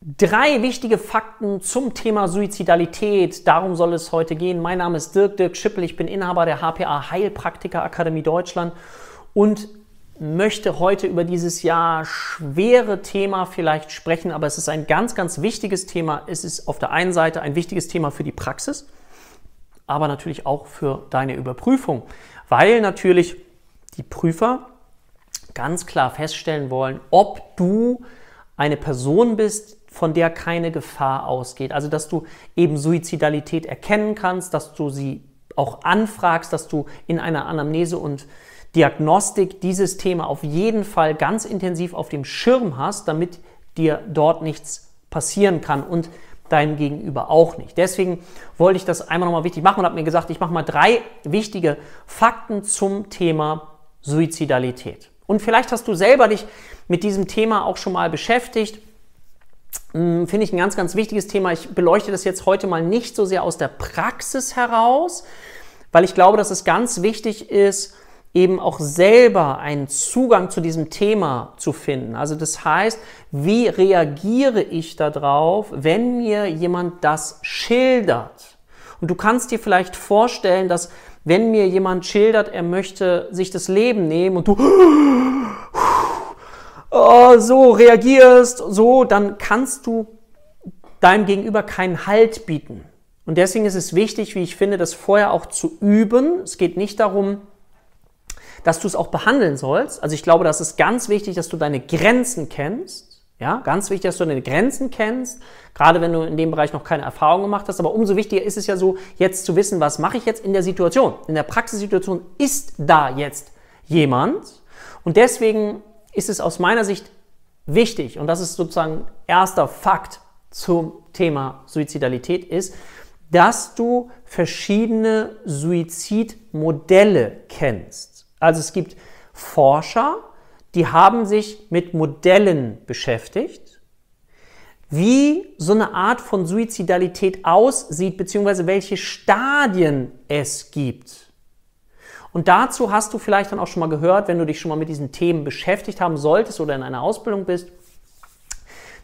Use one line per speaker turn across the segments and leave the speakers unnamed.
Drei wichtige Fakten zum Thema Suizidalität. Darum soll es heute gehen. Mein Name ist Dirk Dirk Schippel. Ich bin Inhaber der HPA Heilpraktiker Akademie Deutschland und möchte heute über dieses Jahr schwere Thema vielleicht sprechen, aber es ist ein ganz, ganz wichtiges Thema. Es ist auf der einen Seite ein wichtiges Thema für die Praxis, aber natürlich auch für deine Überprüfung, weil natürlich die Prüfer ganz klar feststellen wollen, ob du eine Person bist, von der keine Gefahr ausgeht. Also dass du eben Suizidalität erkennen kannst, dass du sie auch anfragst, dass du in einer Anamnese und Diagnostik dieses Thema auf jeden Fall ganz intensiv auf dem Schirm hast, damit dir dort nichts passieren kann und deinem Gegenüber auch nicht. Deswegen wollte ich das einmal nochmal wichtig machen und habe mir gesagt, ich mache mal drei wichtige Fakten zum Thema Suizidalität. Und vielleicht hast du selber dich mit diesem Thema auch schon mal beschäftigt finde ich ein ganz, ganz wichtiges Thema. Ich beleuchte das jetzt heute mal nicht so sehr aus der Praxis heraus, weil ich glaube, dass es ganz wichtig ist, eben auch selber einen Zugang zu diesem Thema zu finden. Also das heißt, wie reagiere ich darauf, wenn mir jemand das schildert? Und du kannst dir vielleicht vorstellen, dass wenn mir jemand schildert, er möchte sich das Leben nehmen und du oh, so reagierst, so, dann kannst du deinem Gegenüber keinen Halt bieten. Und deswegen ist es wichtig, wie ich finde, das vorher auch zu üben. Es geht nicht darum, dass du es auch behandeln sollst. Also ich glaube, das ist ganz wichtig, dass du deine Grenzen kennst. Ja, ganz wichtig, dass du deine Grenzen kennst, gerade wenn du in dem Bereich noch keine Erfahrung gemacht hast. Aber umso wichtiger ist es ja so, jetzt zu wissen, was mache ich jetzt in der Situation. In der Praxissituation ist da jetzt jemand. Und deswegen ist es aus meiner Sicht wichtig, und das ist sozusagen erster Fakt zum Thema Suizidalität, ist, dass du verschiedene Suizidmodelle kennst. Also es gibt Forscher, die haben sich mit Modellen beschäftigt, wie so eine Art von Suizidalität aussieht, beziehungsweise welche Stadien es gibt. Und dazu hast du vielleicht dann auch schon mal gehört, wenn du dich schon mal mit diesen Themen beschäftigt haben solltest oder in einer Ausbildung bist,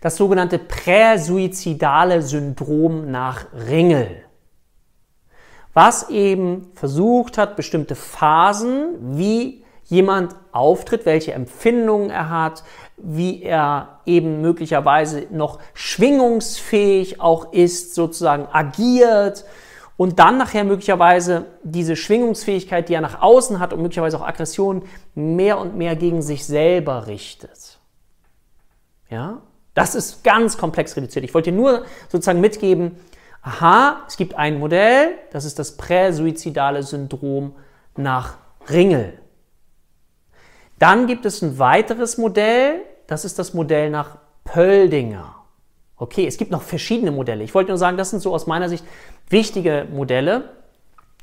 das sogenannte präsuizidale Syndrom nach Ringel. Was eben versucht hat, bestimmte Phasen, wie jemand auftritt, welche Empfindungen er hat, wie er eben möglicherweise noch schwingungsfähig auch ist, sozusagen agiert, und dann nachher möglicherweise diese Schwingungsfähigkeit, die er nach außen hat und möglicherweise auch Aggression mehr und mehr gegen sich selber richtet. Ja? Das ist ganz komplex reduziert. Ich wollte dir nur sozusagen mitgeben, aha, es gibt ein Modell, das ist das präsuizidale Syndrom nach Ringel. Dann gibt es ein weiteres Modell, das ist das Modell nach Pöldinger. Okay, es gibt noch verschiedene Modelle. Ich wollte nur sagen, das sind so aus meiner Sicht wichtige Modelle.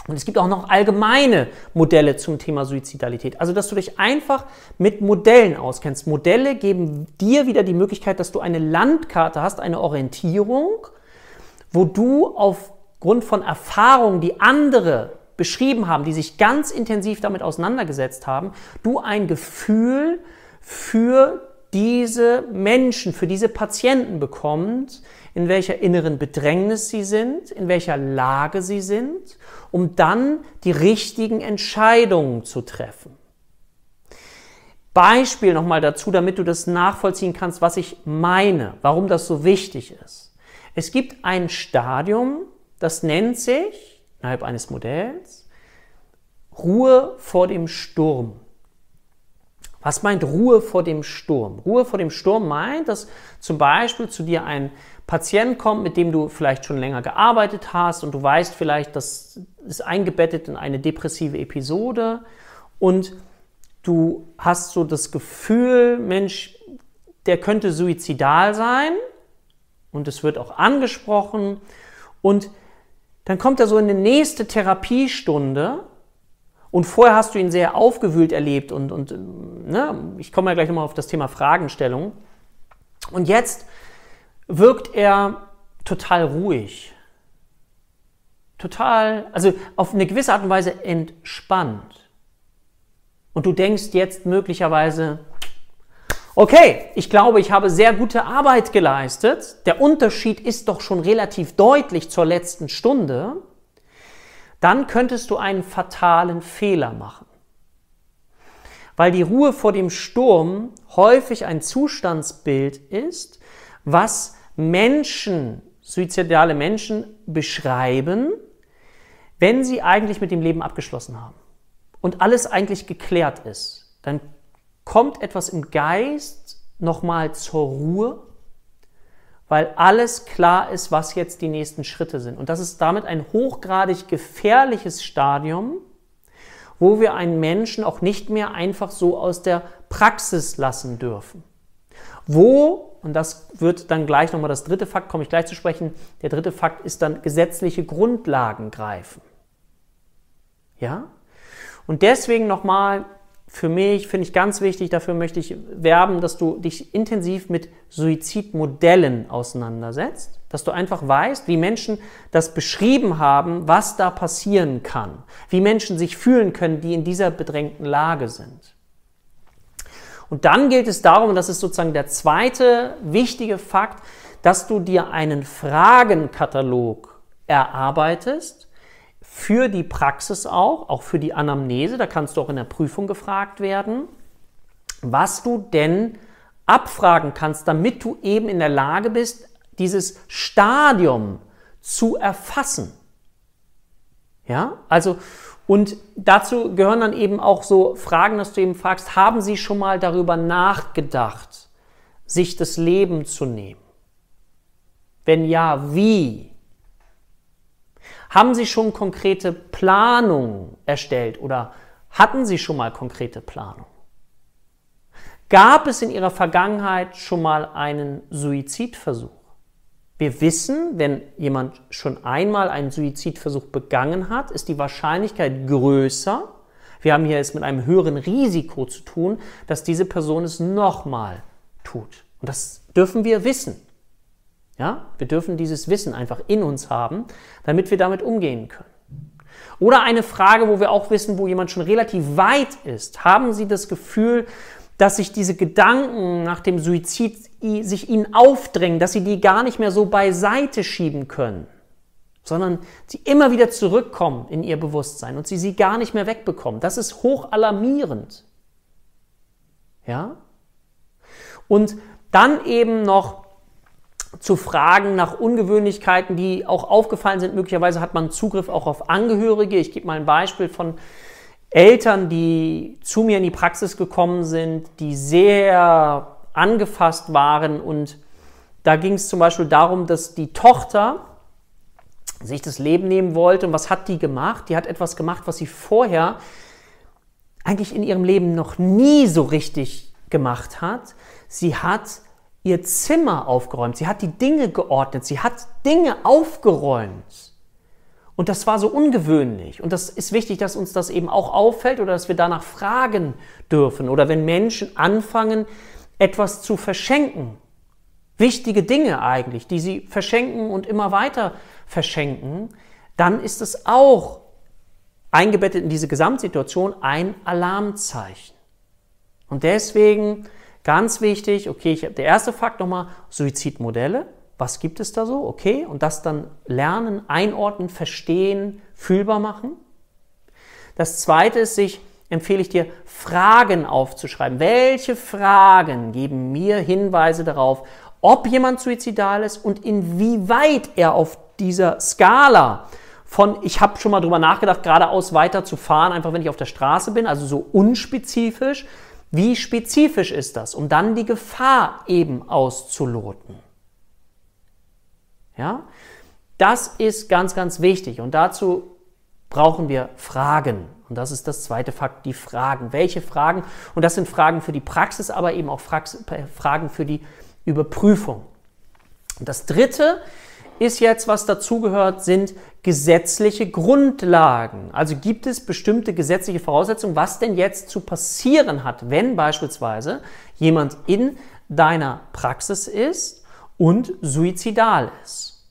Und es gibt auch noch allgemeine Modelle zum Thema Suizidalität. Also, dass du dich einfach mit Modellen auskennst. Modelle geben dir wieder die Möglichkeit, dass du eine Landkarte hast, eine Orientierung, wo du aufgrund von Erfahrungen, die andere beschrieben haben, die sich ganz intensiv damit auseinandergesetzt haben, du ein Gefühl für diese Menschen, für diese Patienten bekommt, in welcher inneren Bedrängnis sie sind, in welcher Lage sie sind, um dann die richtigen Entscheidungen zu treffen. Beispiel nochmal dazu, damit du das nachvollziehen kannst, was ich meine, warum das so wichtig ist. Es gibt ein Stadium, das nennt sich, innerhalb eines Modells, Ruhe vor dem Sturm. Was meint Ruhe vor dem Sturm? Ruhe vor dem Sturm meint, dass zum Beispiel zu dir ein Patient kommt, mit dem du vielleicht schon länger gearbeitet hast und du weißt vielleicht, das ist eingebettet in eine depressive Episode und du hast so das Gefühl, Mensch, der könnte suizidal sein und es wird auch angesprochen und dann kommt er so in die nächste Therapiestunde und vorher hast du ihn sehr aufgewühlt erlebt und, und ne, ich komme ja gleich nochmal auf das Thema Fragenstellung. Und jetzt wirkt er total ruhig. Total, also auf eine gewisse Art und Weise entspannt. Und du denkst jetzt möglicherweise, Okay, ich glaube, ich habe sehr gute Arbeit geleistet. Der Unterschied ist doch schon relativ deutlich zur letzten Stunde. Dann könntest du einen fatalen Fehler machen. Weil die Ruhe vor dem Sturm häufig ein Zustandsbild ist, was Menschen, suizidale Menschen beschreiben, wenn sie eigentlich mit dem Leben abgeschlossen haben und alles eigentlich geklärt ist. Dann kommt etwas im Geist nochmal zur Ruhe, weil alles klar ist, was jetzt die nächsten Schritte sind. Und das ist damit ein hochgradig gefährliches Stadium, wo wir einen Menschen auch nicht mehr einfach so aus der Praxis lassen dürfen. Wo, und das wird dann gleich nochmal das dritte Fakt, komme ich gleich zu sprechen, der dritte Fakt ist dann gesetzliche Grundlagen greifen. Ja? Und deswegen nochmal für mich, finde ich ganz wichtig, dafür möchte ich werben, dass du dich intensiv mit Suizidmodellen auseinandersetzt, dass du einfach weißt, wie Menschen das beschrieben haben, was da passieren kann, wie Menschen sich fühlen können, die in dieser bedrängten Lage sind. Und dann gilt es darum, und das ist sozusagen der zweite wichtige Fakt, dass du dir einen Fragenkatalog erarbeitest, für die Praxis auch, auch für die Anamnese, da kannst du auch in der Prüfung gefragt werden, was du denn abfragen kannst, damit du eben in der Lage bist, dieses Stadium zu erfassen. Ja, also, und dazu gehören dann eben auch so Fragen, dass du eben fragst, haben Sie schon mal darüber nachgedacht, sich das Leben zu nehmen? Wenn ja, wie? Haben Sie schon konkrete Planungen erstellt oder hatten Sie schon mal konkrete Planungen? Gab es in Ihrer Vergangenheit schon mal einen Suizidversuch? Wir wissen, wenn jemand schon einmal einen Suizidversuch begangen hat, ist die Wahrscheinlichkeit größer, wir haben hier es mit einem höheren Risiko zu tun, dass diese Person es nochmal tut. Und das dürfen wir wissen. Ja? Wir dürfen dieses Wissen einfach in uns haben, damit wir damit umgehen können. Oder eine Frage, wo wir auch wissen, wo jemand schon relativ weit ist. Haben Sie das Gefühl, dass sich diese Gedanken nach dem Suizid sich Ihnen aufdrängen, dass Sie die gar nicht mehr so beiseite schieben können, sondern sie immer wieder zurückkommen in Ihr Bewusstsein und Sie sie gar nicht mehr wegbekommen? Das ist hoch alarmierend. Ja? Und dann eben noch zu fragen nach Ungewöhnlichkeiten, die auch aufgefallen sind. Möglicherweise hat man Zugriff auch auf Angehörige. Ich gebe mal ein Beispiel von Eltern, die zu mir in die Praxis gekommen sind, die sehr angefasst waren. Und da ging es zum Beispiel darum, dass die Tochter sich das Leben nehmen wollte. Und was hat die gemacht? Die hat etwas gemacht, was sie vorher eigentlich in ihrem Leben noch nie so richtig gemacht hat. Sie hat ihr Zimmer aufgeräumt, sie hat die Dinge geordnet, sie hat Dinge aufgeräumt. Und das war so ungewöhnlich. Und das ist wichtig, dass uns das eben auch auffällt oder dass wir danach fragen dürfen. Oder wenn Menschen anfangen, etwas zu verschenken. Wichtige Dinge eigentlich, die sie verschenken und immer weiter verschenken, dann ist es auch eingebettet in diese Gesamtsituation ein Alarmzeichen. Und deswegen Ganz wichtig, okay, ich habe der erste Fakt nochmal, Suizidmodelle. Was gibt es da so? Okay, und das dann lernen, einordnen, verstehen, fühlbar machen. Das zweite ist, sich, empfehle ich dir, Fragen aufzuschreiben. Welche Fragen geben mir Hinweise darauf, ob jemand suizidal ist und inwieweit er auf dieser Skala von, ich habe schon mal drüber nachgedacht, geradeaus weiter zu fahren, einfach wenn ich auf der Straße bin, also so unspezifisch, wie spezifisch ist das, um dann die Gefahr eben auszuloten? Ja? Das ist ganz, ganz wichtig und dazu brauchen wir Fragen. Und das ist das zweite Fakt, die Fragen. Welche Fragen? Und das sind Fragen für die Praxis, aber eben auch Fragen für die Überprüfung. Und das dritte ist jetzt, was dazugehört, sind gesetzliche Grundlagen. Also gibt es bestimmte gesetzliche Voraussetzungen, was denn jetzt zu passieren hat, wenn beispielsweise jemand in deiner Praxis ist und suizidal ist.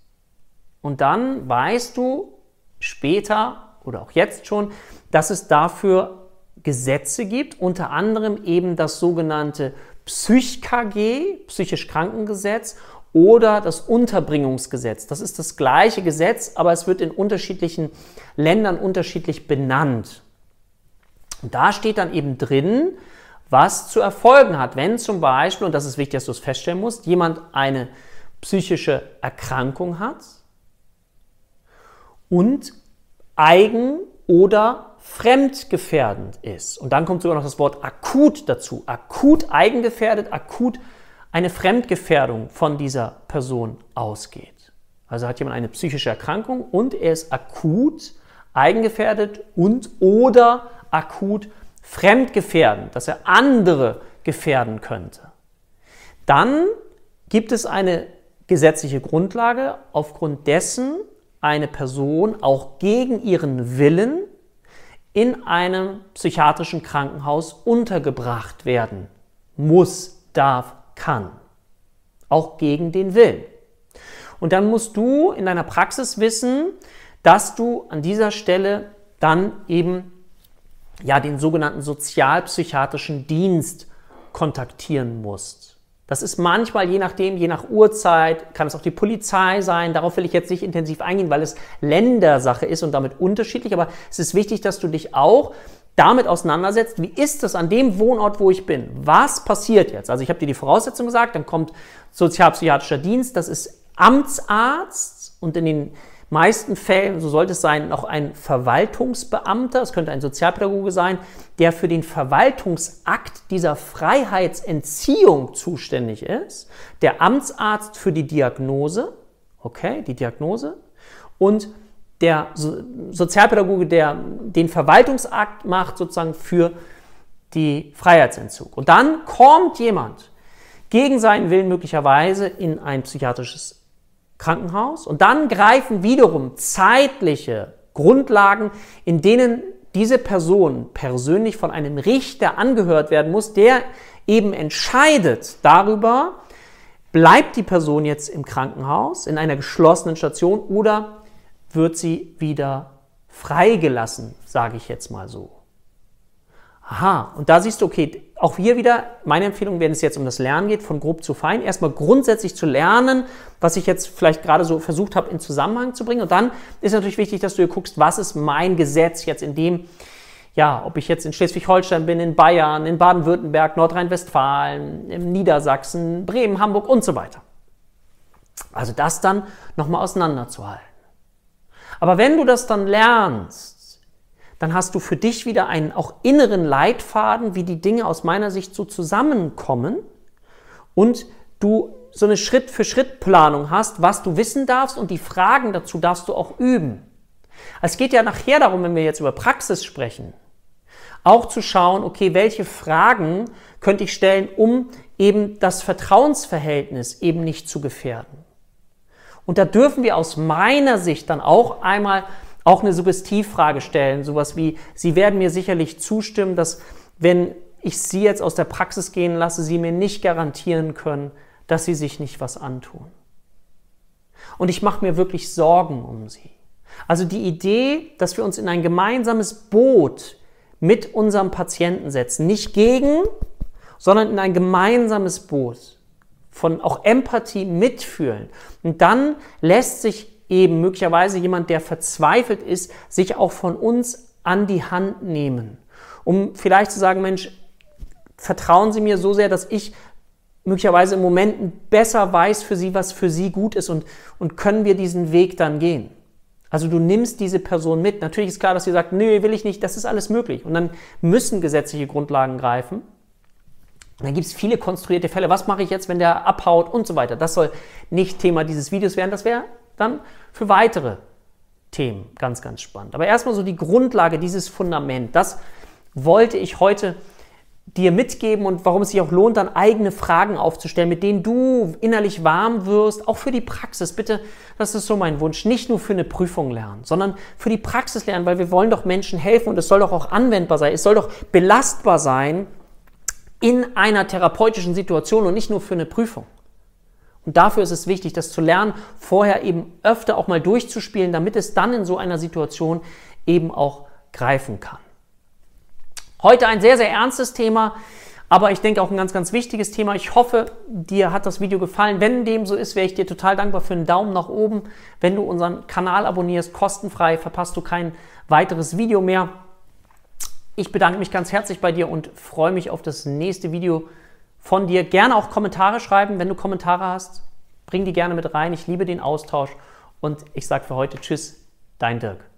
Und dann weißt du später oder auch jetzt schon, dass es dafür Gesetze gibt, unter anderem eben das sogenannte PsychKG, psychisch Krankengesetz, oder das Unterbringungsgesetz. Das ist das gleiche Gesetz, aber es wird in unterschiedlichen Ländern unterschiedlich benannt. Und da steht dann eben drin, was zu erfolgen hat, wenn zum Beispiel, und das ist wichtig, dass du es feststellen musst, jemand eine psychische Erkrankung hat und eigen- oder fremdgefährdend ist. Und dann kommt sogar noch das Wort akut dazu. Akut eigengefährdet, akut eine Fremdgefährdung von dieser Person ausgeht. Also hat jemand eine psychische Erkrankung und er ist akut eigengefährdet und oder akut fremdgefährdend, dass er andere gefährden könnte. Dann gibt es eine gesetzliche Grundlage, aufgrund dessen eine Person auch gegen ihren Willen in einem psychiatrischen Krankenhaus untergebracht werden muss, darf, kann. Auch gegen den Willen. Und dann musst du in deiner Praxis wissen, dass du an dieser Stelle dann eben ja den sogenannten sozialpsychiatrischen Dienst kontaktieren musst. Das ist manchmal, je nachdem, je nach Uhrzeit, kann es auch die Polizei sein. Darauf will ich jetzt nicht intensiv eingehen, weil es Ländersache ist und damit unterschiedlich. Aber es ist wichtig, dass du dich auch damit auseinandersetzt, wie ist es an dem Wohnort, wo ich bin? Was passiert jetzt? Also ich habe dir die Voraussetzung gesagt, dann kommt sozialpsychiatrischer Dienst, das ist Amtsarzt und in den meisten Fällen, so sollte es sein, noch ein Verwaltungsbeamter, es könnte ein Sozialpädagoge sein, der für den Verwaltungsakt dieser Freiheitsentziehung zuständig ist, der Amtsarzt für die Diagnose, okay, die Diagnose und der Sozialpädagoge, der den Verwaltungsakt macht, sozusagen für die Freiheitsentzug. Und dann kommt jemand gegen seinen Willen möglicherweise in ein psychiatrisches Krankenhaus und dann greifen wiederum zeitliche Grundlagen, in denen diese Person persönlich von einem Richter angehört werden muss, der eben entscheidet darüber, bleibt die Person jetzt im Krankenhaus, in einer geschlossenen Station oder wird sie wieder freigelassen, sage ich jetzt mal so. Aha, und da siehst du, okay, auch hier wieder meine Empfehlung, wenn es jetzt um das Lernen geht, von grob zu fein, erstmal grundsätzlich zu lernen, was ich jetzt vielleicht gerade so versucht habe, in Zusammenhang zu bringen. Und dann ist natürlich wichtig, dass du dir guckst, was ist mein Gesetz jetzt in dem, ja, ob ich jetzt in Schleswig-Holstein bin, in Bayern, in Baden-Württemberg, Nordrhein-Westfalen, in Niedersachsen, Bremen, Hamburg und so weiter. Also das dann nochmal auseinanderzuhalten. Aber wenn du das dann lernst, dann hast du für dich wieder einen auch inneren Leitfaden, wie die Dinge aus meiner Sicht so zusammenkommen und du so eine Schritt-für-Schritt-Planung hast, was du wissen darfst und die Fragen dazu darfst du auch üben. Es geht ja nachher darum, wenn wir jetzt über Praxis sprechen, auch zu schauen, okay, welche Fragen könnte ich stellen, um eben das Vertrauensverhältnis eben nicht zu gefährden. Und da dürfen wir aus meiner Sicht dann auch einmal auch eine Suggestivfrage stellen, sowas wie, Sie werden mir sicherlich zustimmen, dass wenn ich Sie jetzt aus der Praxis gehen lasse, Sie mir nicht garantieren können, dass Sie sich nicht was antun. Und ich mache mir wirklich Sorgen um Sie. Also die Idee, dass wir uns in ein gemeinsames Boot mit unserem Patienten setzen, nicht gegen, sondern in ein gemeinsames Boot von auch Empathie mitfühlen. Und dann lässt sich eben möglicherweise jemand, der verzweifelt ist, sich auch von uns an die Hand nehmen, um vielleicht zu sagen, Mensch, vertrauen Sie mir so sehr, dass ich möglicherweise im Moment besser weiß für Sie, was für Sie gut ist und, und können wir diesen Weg dann gehen. Also du nimmst diese Person mit. Natürlich ist klar, dass sie sagt, nö, will ich nicht, das ist alles möglich. Und dann müssen gesetzliche Grundlagen greifen. Und dann gibt es viele konstruierte Fälle. Was mache ich jetzt, wenn der abhaut und so weiter? Das soll nicht Thema dieses Videos werden. Das wäre dann für weitere Themen ganz, ganz spannend. Aber erstmal so die Grundlage, dieses Fundament. Das wollte ich heute dir mitgeben und warum es sich auch lohnt, dann eigene Fragen aufzustellen, mit denen du innerlich warm wirst, auch für die Praxis. Bitte, das ist so mein Wunsch, nicht nur für eine Prüfung lernen, sondern für die Praxis lernen, weil wir wollen doch Menschen helfen und es soll doch auch anwendbar sein, es soll doch belastbar sein in einer therapeutischen Situation und nicht nur für eine Prüfung. Und dafür ist es wichtig, das zu lernen, vorher eben öfter auch mal durchzuspielen, damit es dann in so einer Situation eben auch greifen kann. Heute ein sehr, sehr ernstes Thema, Aber ich denke auch ein ganz, ganz wichtiges Thema. Ich hoffe, dir hat das Video gefallen. Wenn dem so ist, wäre ich dir total dankbar für einen Daumen nach oben. Wenn du unseren Kanal abonnierst, kostenfrei, verpasst du kein weiteres Video mehr. Ich bedanke mich ganz herzlich bei dir und freue mich auf das nächste Video von dir. Gerne auch Kommentare schreiben. Wenn du Kommentare hast, bring die gerne mit rein. Ich liebe den Austausch. Und ich sage für heute Tschüss, dein Dirk.